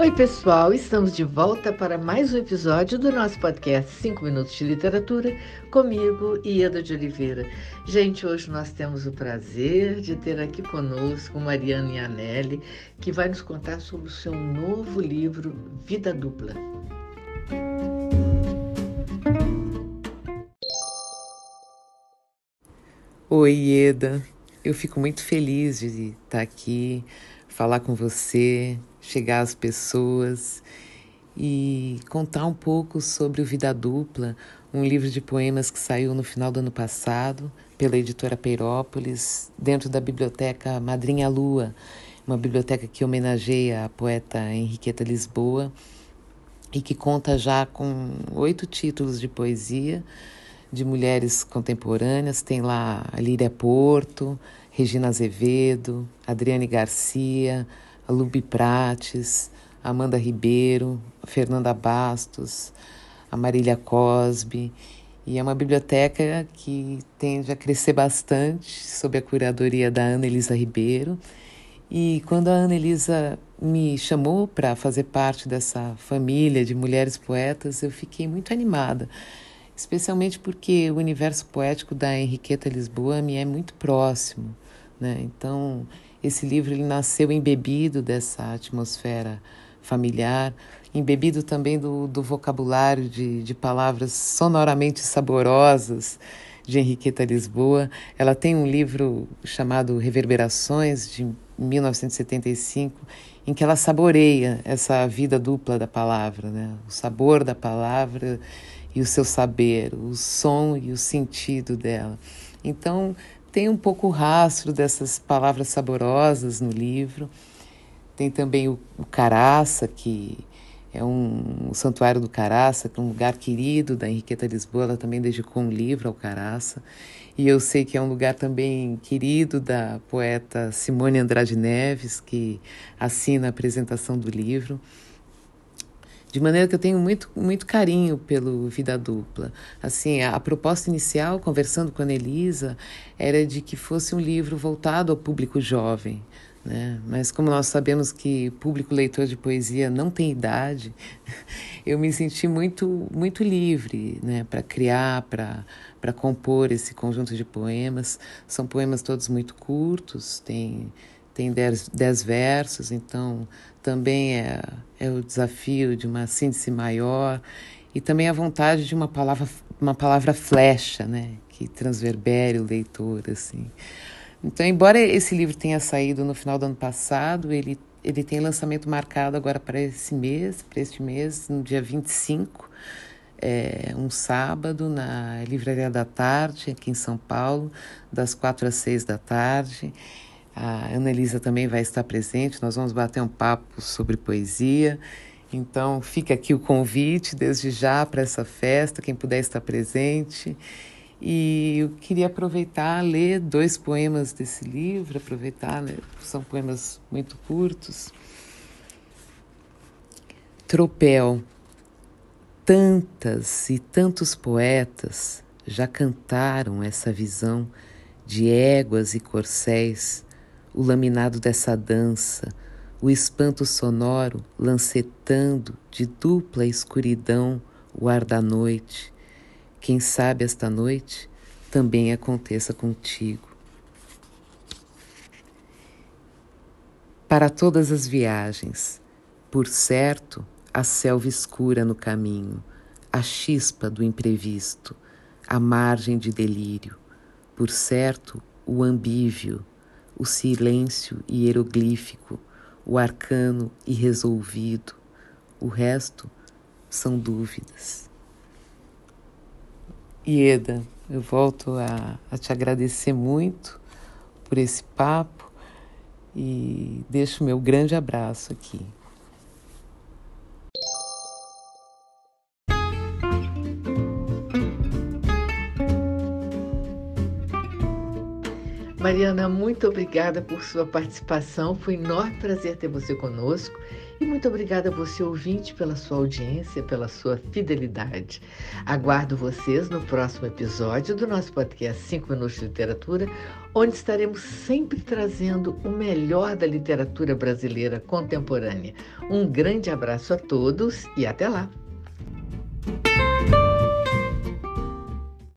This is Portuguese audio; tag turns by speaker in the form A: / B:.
A: Oi, pessoal, estamos de volta para mais um episódio do nosso podcast 5 Minutos de Literatura, comigo, Ieda de Oliveira. Gente, hoje nós temos o prazer de ter aqui conosco Mariana Ianelli, que vai nos contar sobre o seu novo livro, Vida Dupla.
B: Oi, Ieda. Eu fico muito feliz de estar aqui, falar com você, chegar às pessoas e contar um pouco sobre o Vida Dupla, um livro de poemas que saiu no final do ano passado pela editora Peirópolis, dentro da biblioteca Madrinha Lua, uma biblioteca que homenageia a poeta Henriqueta Lisboa e que conta já com oito títulos de poesia de mulheres contemporâneas. Tem lá a Líria Porto, Regina Azevedo, Adriane Garcia, a Lupe Prates, Amanda Ribeiro, a Fernanda Bastos, a Marília Cosby. E é uma biblioteca que tende a crescer bastante sob a curadoria da Ana Elisa Ribeiro. E quando a Ana Elisa me chamou para fazer parte dessa família de mulheres poetas, eu fiquei muito animada, especialmente porque o universo poético da Henriqueta Lisboa me é muito próximo. Né? Então, esse livro ele nasceu embebido dessa atmosfera familiar, embebido também do, do vocabulário de, de palavras sonoramente saborosas de Henriqueta Lisboa. Ela tem um livro chamado Reverberações, de 1975, em que ela saboreia essa vida dupla da palavra, né? o sabor da palavra e o seu saber, o som e o sentido dela. Então, tem um pouco o rastro dessas palavras saborosas no livro. Tem também o, o Caraça, que é um o Santuário do Caraça, que é um lugar querido da Henriqueta Lisboa. Ela também dedicou um livro ao Caraça. E eu sei que é um lugar também querido da poeta Simone Andrade Neves, que assina a apresentação do livro. De maneira que eu tenho muito, muito carinho pelo Vida Dupla. Assim, a, a proposta inicial, conversando com a Anelisa, era de que fosse um livro voltado ao público jovem. Né? Mas como nós sabemos que público leitor de poesia não tem idade, eu me senti muito muito livre, né, para criar, para para compor esse conjunto de poemas. São poemas todos muito curtos, tem tem dez, dez versos, então também é, é o desafio de uma síntese maior e também a vontade de uma palavra, uma palavra flecha, né, que transverbere o leitor, assim. Então, embora esse livro tenha saído no final do ano passado, ele, ele tem lançamento marcado agora para esse mês, para este mês, no dia 25, é, um sábado, na Livraria da Tarde, aqui em São Paulo, das quatro às seis da tarde. A Ana Elisa também vai estar presente, nós vamos bater um papo sobre poesia. Então, fica aqui o convite desde já para essa festa, quem puder estar presente. E eu queria aproveitar, ler dois poemas desse livro, aproveitar, né? são poemas muito curtos. Tropel. Tantas e tantos poetas já cantaram essa visão de éguas e corcéis o laminado dessa dança, o espanto sonoro lancetando de dupla escuridão o ar da noite. Quem sabe esta noite também aconteça contigo. Para todas as viagens, por certo, a selva escura no caminho, a chispa do imprevisto, a margem de delírio, por certo, o ambívio, o silêncio hieroglífico, o arcano irresolvido. O resto são dúvidas. Ieda, eu volto a, a te agradecer muito por esse papo e deixo meu grande abraço aqui.
A: Mariana, muito obrigada por sua participação. Foi um enorme prazer ter você conosco. E muito obrigada a você, ouvinte, pela sua audiência, pela sua fidelidade. Aguardo vocês no próximo episódio do nosso podcast 5 Minutos de Literatura, onde estaremos sempre trazendo o melhor da literatura brasileira contemporânea. Um grande abraço a todos e até lá!